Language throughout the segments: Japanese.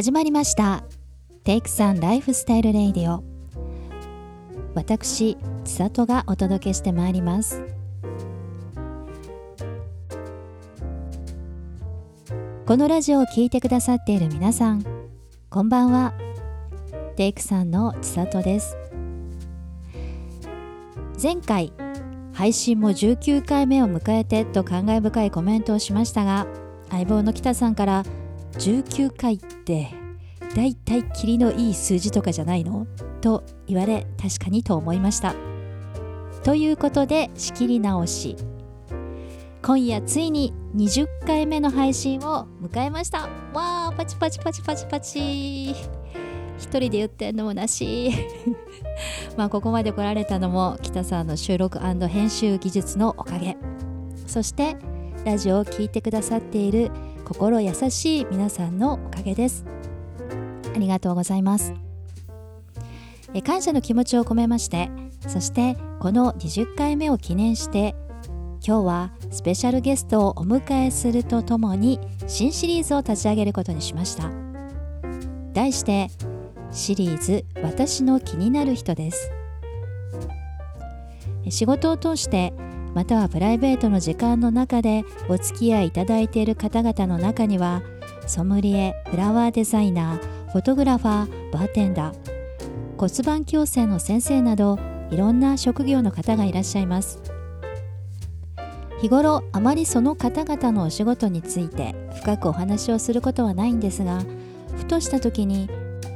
始まりました。テイクさんライフスタイルレイディオ。私千里がお届けしてまいります。このラジオを聴いてくださっている皆さんこんばんは。テイクさんの千里です。前回配信も19回目を迎えてと感慨深いコメントをしましたが相棒の北さんから19回ってだいたいキリのいい数字とかじゃないの？と言われ確かにと思いました。ということで仕切り直し。今夜ついに20回目の配信を迎えました。わーパチパチパチパチパチ。一人で言ってんのもなし。まあここまで来られたのも北さんの収録編集技術のおかげ。そしてラジオを聴いてくださっている心優しい皆さんのおかげです。ありがとうございます。え感謝の気持ちを込めましてそしてこの20回目を記念して今日はスペシャルゲストをお迎えするとともに新シリーズを立ち上げることにしました。題してシリーズ「私の気になる人」です。仕事を通してまたはプライベートの時間の中でお付き合いいただいている方々の中にはソムリエフラワーデザイナーフォトグラファーバーテンダー骨盤矯正の先生などいろんな職業の方がいらっしゃいます。日頃あまりその方々のお仕事について深くお話をすることはないんですがふとした時に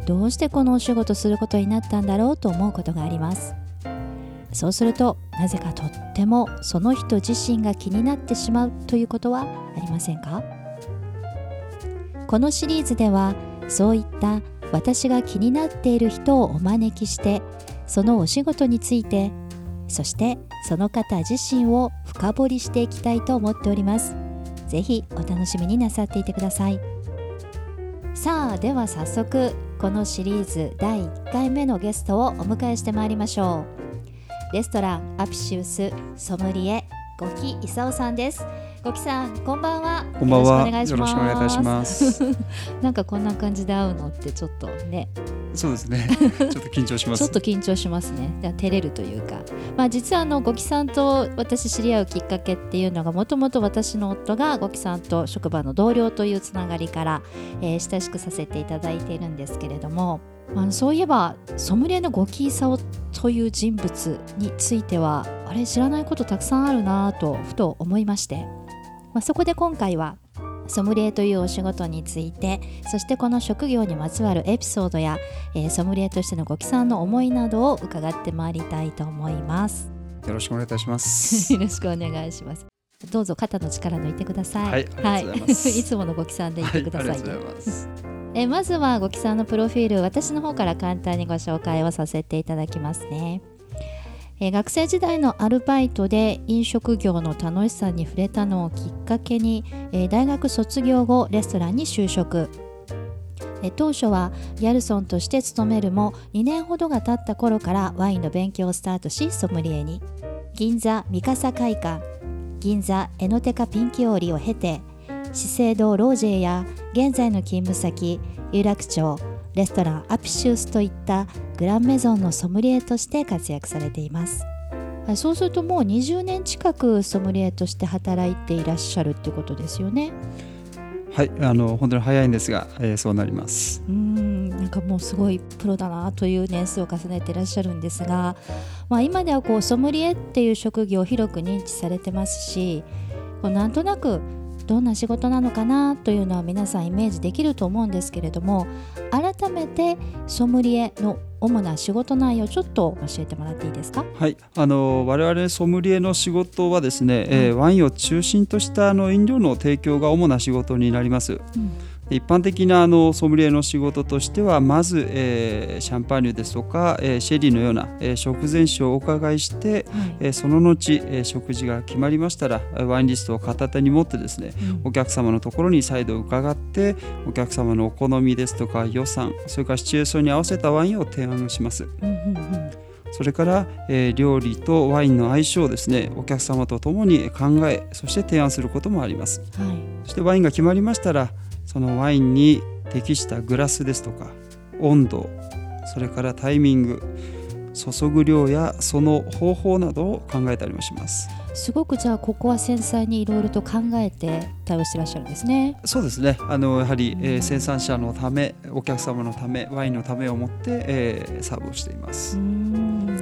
どうしてこのお仕事することになったんだろうと思うことがあります。そうするとなぜかとってもその人自身が気になってしまうということはありませんか？このシリーズではそういった私が気になっている人をお招きしてそのお仕事についてそしてその方自身を深掘りしていきたいと思っております。是非お楽しみになさっていてください。さあでは早速このシリーズ第1回目のゲストをお迎えしてまいりましょう。レストランアピシウスソムリエ五木勲さんです。五木さんこんばんは。こんばんは。よろしくお願いいたします。なんかこんな感じで会うのってちょっとね。そうですね。ちょっと緊張します。ちょっと緊張しますね。照れるというか。まあ実はあの五木さんと私知り合うきっかけっていうのがもともと私の夫が五木さんと職場の同僚というつながりから、えー、親しくさせていただいているんですけれどもあのそういえばソムリエの五木勲という人物についてはあれ知らないことたくさんあるなとふと思いまして。まあ、そこで今回はソムリエというお仕事についてそしてこの職業にまつわるエピソードや、えー、ソムリエとしてのご帰参の思いなどを伺ってまいりたいと思います。よろしくお願いいたします。よろしくお願いします。どうぞ肩の力抜いてください。はい、はい、いつものご帰参でいてください、ね、はい、えまずはご帰参のプロフィール私の方から簡単にご紹介をさせていただきますね。え、学生時代のアルバイトで飲食業の楽しさに触れたのをきっかけに、え、大学卒業後レストランに就職、え、当初はギャルソンとして勤めるも2年ほどが経った頃からワインの勉強をスタートしソムリエに。銀座三笠会館。銀座エノテカピンキオーリを経て資生堂ロージェや現在の勤務先有楽町レストランアピシウスといったグランメゾンのソムリエとして活躍されています。そうするともう20年近くソムリエとして働いていらっしゃるってことですよね。はいあの本当に早いんですが、えー、そうなります。うんなんかもうすごいプロだなという年数を重ねていらっしゃるんですが、まあ、今ではこうソムリエっていう職業を広く認知されてますしこうなんとなくどんな仕事なのかなというのは皆さんイメージできると思うんですけれども改めてソムリエの主な仕事内容ちょっと教えてもらっていいですか？はい。あの我々ソムリエの仕事はですね、うん、えー、ワインを中心としたあの飲料の提供が主な仕事になります。うん一般的なあのソムリエの仕事としてはまず、えー、シャンパーニュですとか、えー、シェリーのような、えー、食前酒をお伺いして、はい、えー、その後、えー、食事が決まりましたらワインリストを片手に持ってですね、うん、お客様のところに再度伺ってお客様のお好みですとか予算それからシチュエーションに合わせたワインを提案します。うんうんうん。それから、えー、料理とワインの相性をですねお客様と共に考えそして提案することもあります、はい、そしてワインが決まりましたらそのワインに適したグラスですとか温度それからタイミング注ぐ量やその方法などを考えたりもします。すごくじゃあここは繊細にいろいろと考えて対応してらっしゃるんですね。そうですね。あのやはり、えー、生産者のためお客様のためワインのためを持って、えー、サーブをしています。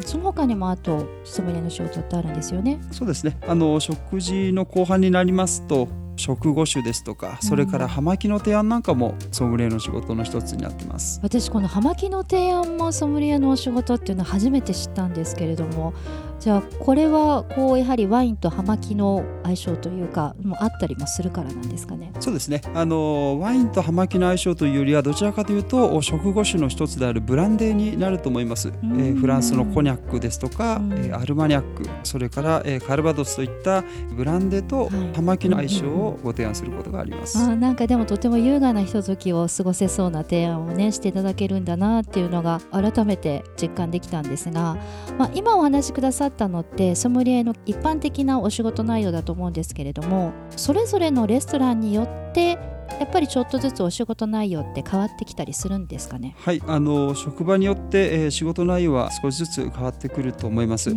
その他にもあとソムリエの仕事ってあるんですよね。そうですね。あの食事の後半になりますと食後酒ですとかそれから葉巻の提案なんかもソムリエの仕事の一つになってます。私この葉巻の提案もソムリエのお仕事っていうのは初めて知ったんですけれどもじゃあこれはこうやはりワインと葉巻の相性というかもあったりもするからなんですかね。そうですね。あのワインと葉巻の相性というよりはどちらかというと食後酒の一つであるブランデーになると思います、えー、フランスのコニャックですとか、えー、アルマニャックそれから、えー、カルバドスといったブランデーと葉巻の相性をご提案することがあります、はい、あなんかでもとても優雅なひとときを過ごせそうな提案をねしていただけるんだなっていうのが改めて実感できたんですが、まあ、今お話しくださったのってソムリエの一般的なお仕事内容だと思うんですけれどもそれぞれのレストランによってやっぱりちょっとずつお仕事内容って変わってきたりするんですかね？はいあの職場によって、えー、仕事内容は少しずつ変わってくると思います、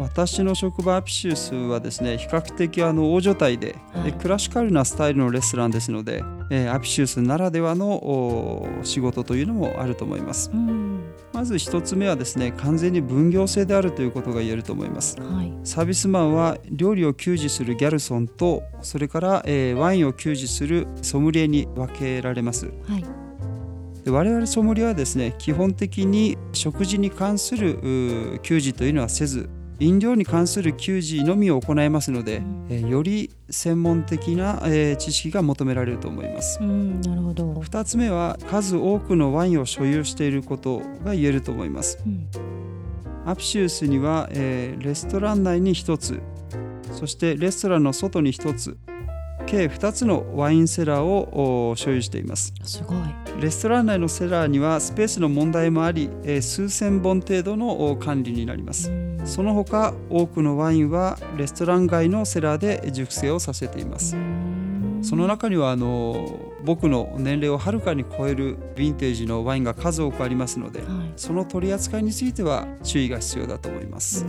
私の職場アピシウスはですね比較的あの大所帯で、はい、クラシカルなスタイルのレストランですので、えー、アピシウスならではの仕事というのもあると思います、まず一つ目はですね完全に分業制であるということが言えると思います、はい、サービスマンは料理を給仕するギャルソンとそれから、えー、ワインを給仕するソムリエに分けられます、はい。で我々ソムリエはですね基本的に食事に関する給仕というのはせず飲料に関する給仕のみを行いますので、えより専門的な、えー、知識が求められると思います、うん、なるほど2つ目は数多くのワインを所有していることが言えると思います、うん、アプシウスには、えー、レストラン内に1つそしてレストランの外に1つ計2つのワインセラーを所有しています。すごい。レストラン内のセラーにはスペースの問題もあり、え数千本程度の管理になります。その他多くのワインはレストラン外のセラーで熟成をさせています。その中にはあの僕の年齢をはるかに超えるヴィンテージのワインが数多くありますので、はい、その取り扱いについては注意が必要だと思います。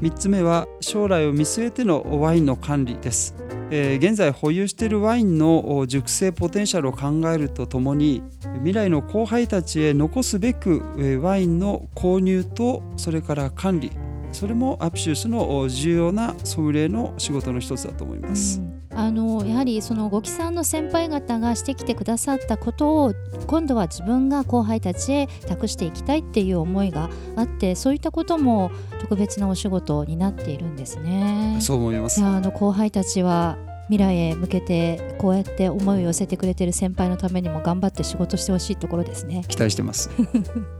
3つ目は将来を見据えてのワインの管理です。えー、現在保有しているワインの熟成ポテンシャルを考えるとともに未来の後輩たちへ残すべく、えー、ワインの購入とそれから管理それもアプシウスの重要なソムリエの仕事の一つだと思います。あのやはりその五木さんの先輩方がしてきてくださったことを今度は自分が後輩たちへ託していきたいっていう思いがあってそういったことも特別なお仕事になっているんですね。そう思いますあの後輩たちは未来へ向けてこうやって思いを寄せてくれてる先輩のためにも頑張って仕事してほしいところですね。期待してます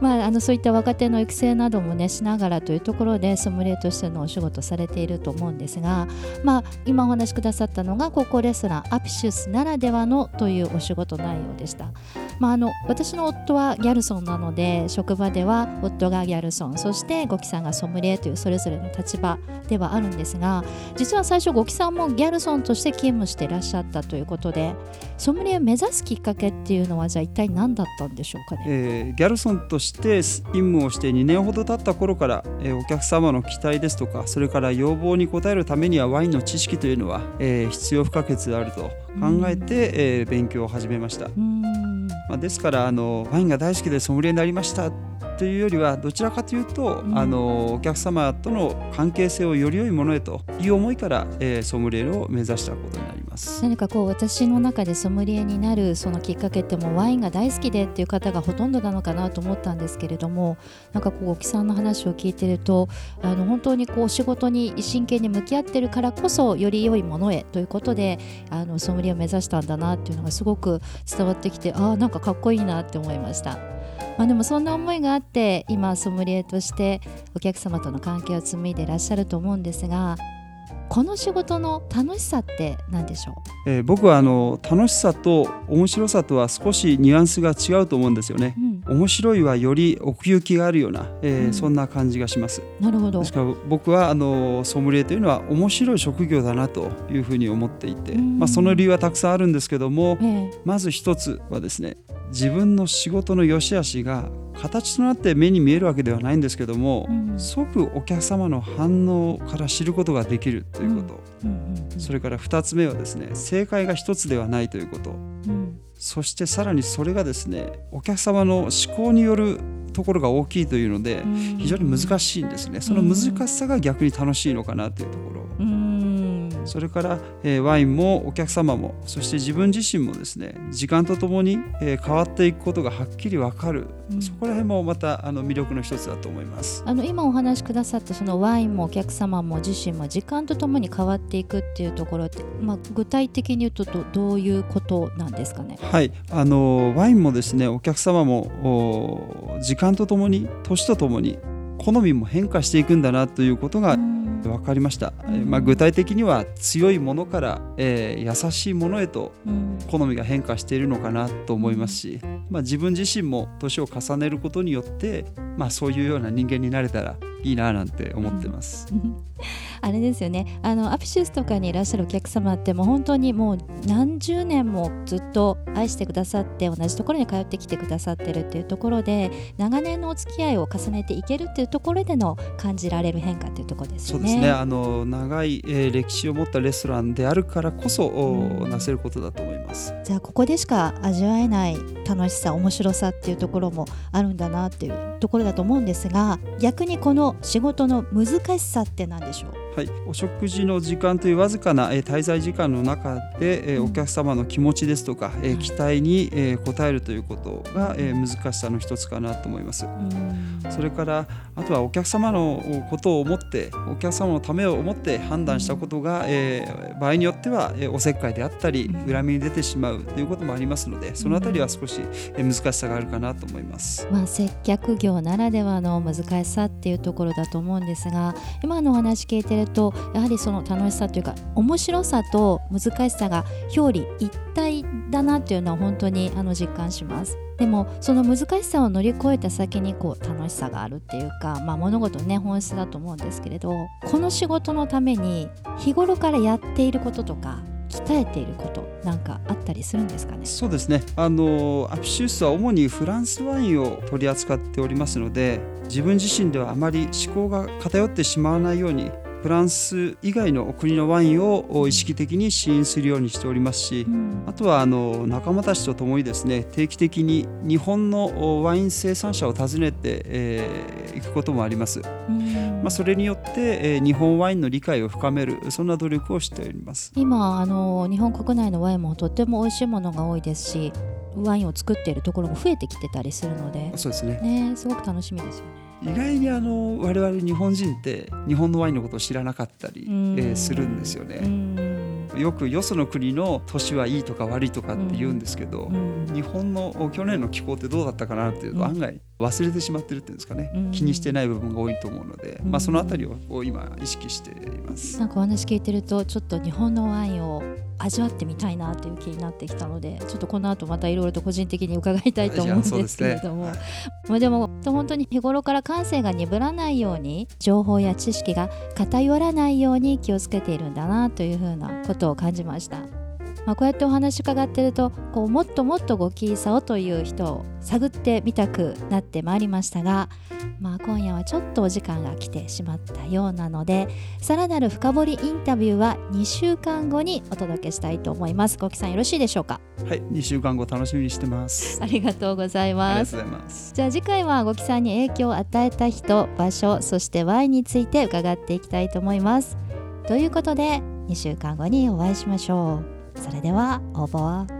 まあ、あのそういった若手の育成などもねしながらというところでソムリエとしてのお仕事されていると思うんですが、まあ、今お話しくださったのが高校レストランアピシュスならではのというお仕事内容でした。まあ、あの私の夫はギャルソンなので職場では夫がギャルソンそしてゴキさんがソムリエというそれぞれの立場ではあるんですが実は最初ゴキさんもギャルソンとして勤務していらっしゃったということでソムリエを目指すきっかけっていうのはじゃあ一体何だったんでしょうかね、えー、ギャルソンとして勤務をして2年ほど経った頃から、えー、お客様の期待ですとかそれから要望に応えるためにはワインの知識というのは、えー、必要不可欠であると考えて、えー、勉強を始めました。まあ、ですからあのワインが大好きでソムリエになりました。というよりはどちらかというと、うん、あのお客様との関係性をより良いものへという思いから、えー、ソムリエを目指したことになります何かこう私の中でソムリエになるそのきっかけってもワインが大好きでっていう方がほとんどなのかなと思ったんですけれどもなんかこう木さんの話を聞いてるとあの本当にこう仕事に真剣に向き合ってるからこそより良いものへということであのソムリエを目指したんだなっていうのがすごく伝わってきてああなんかかっこいいなって思いました。まあ、でもそんな思いがあって今ソムリエとしてお客様との関係を紡いでいらっしゃると思うんですがこの仕事の楽しさって何でしょう、えー、僕はあの楽しさと面白さとは少しニュアンスが違うと思うんですよね。うん面白いはより奥行きがあるような、えーうん。そんな感じがします。なるほど。ですから僕はあのソムリエというのは面白い職業だなというふうに思っていて、うん。まあ、その理由はたくさんあるんですけどもええ。まず一つはですね自分の仕事の良し悪しが形となって目に見えるわけではないんですけども、うん。即お客様の反応から知ることができるということ、それから2つ目はですね正解が一つではないということ。うんそしてさらにそれがですねお客様の思考によるところが大きいというのでうん。非常に難しいんですね。その難しさが逆に楽しいのかなというところ。うんそれから、えーワインもお客様もそして自分自身もですね時間とともに、えー変わっていくことがはっきり分かる、うん。そこら辺もまたあの魅力の一つだと思います。あの今お話しくださったそのワインもお客様も自身も時間とともに変わっていくっていうところって、まあ、具体的に言うとどどういうことなんですかね？はい、あのワインもですねお客様もお時間とともに年とともに好みも変化していくんだなということがうん分かりました、えーうんまあ、具体的には強いものから、えー優しいものへとうん。好みが変化しているのかなと思いますし、まあ、自分自身も年を重ねることによって、まあ、そういうような人間になれたらいいななんて思ってます。あれですよねあのアピシウスとかにいらっしゃるお客様ってもう本当にもう何十年もずっと愛してくださって同じところに通ってきてくださってるっていうところで長年のお付き合いを重ねていけるっていうところでの感じられる変化っていうところですよね。そうですねあの長い、えー歴史を持ったレストランであるからこそ、おうんなせることだと思います。じゃあここでしか味わえない楽しさ面白さっていうところもあるんだなっていうところだと思うんですが逆にこの仕事の難しさって何でしょう？はい、お食事の時間というわずかな、えー滞在時間の中で、えお客様の気持ちですとか、え期待に、えー応えるということが、えー難しさの一つかなと思います。それからあとはお客様のことを思ってお客様のためを思って判断したことが、えー場合によっては、えーおせっかいであったりうん。恨みに出てしまうということもありますのでそのあたりは少し、えー難しさがあるかなと思います。まあ、接客業ならではの難しさっていうところだと思うんですが今のお話聞いてるとやはりその楽しさというか面白さと難しさが表裏一体だなっていうのは本当にあの実感します。でもその難しさを乗り越えた先にこう楽しさがあるっていうか、まあ、物事のね本質だと思うんですけれどこの仕事のために日頃からやっていることとか鍛えていることなんかあったりするんですかねそうですねあのアピシウスは主にフランスワインを取り扱っておりますので自分自身ではあまり思考が偏ってしまわないようにフランス以外の国のワインを意識的に試飲するようにしておりますし、うん。あとはあの仲間たちと共にですね定期的に日本のワイン生産者を訪ねて、えー行くこともあります、うん。まあ、それによって、えー日本ワインの理解を深めるそんな努力をしております。今あの日本国内のワインもとっても美味しいものが多いですしワインを作っているところも増えてきてたりするのでそうですね。ねすごく楽しみですよね。意外にあの我々日本人って日本のワインのことを知らなかったり、えするんですようね。んよくよその国の年はいいとか悪いとかって言うんですけど、うん。日本の去年の気候ってどうだったかなっていうとうん。案外忘れてしまってるっていうんですかね、うん。気にしてない部分が多いと思うので、うん。まあ、そのあたりを今意識しています。なんかお話聞いてるとちょっと日本のワインを味わってみたいなという気になってきたのでちょっとこの後またいろいろと個人的に伺いたいと思うんですけれども、はい。まあでも本当に日頃から感性が鈍らないように情報や知識が偏らないように気をつけているんだなというふうなことを感じました。まあ、こうやってお話伺ってるとこうもっともっとごキーさをという人を探ってみたくなってまいりましたが、まあ、今夜はちょっとお時間が来てしまったようなのでさらなる深掘りインタビューは2週間後にお届けしたいと思います。ごきさんよろしいでしょうか？はい、2週間後楽しみにしてます。ありがとうございありますがとうございます。じゃあ次回はごきさんに影響を与えた人場所そしてワインについて伺っていきたいと思いますということで2週間後にお会いしましょう。それではオーバー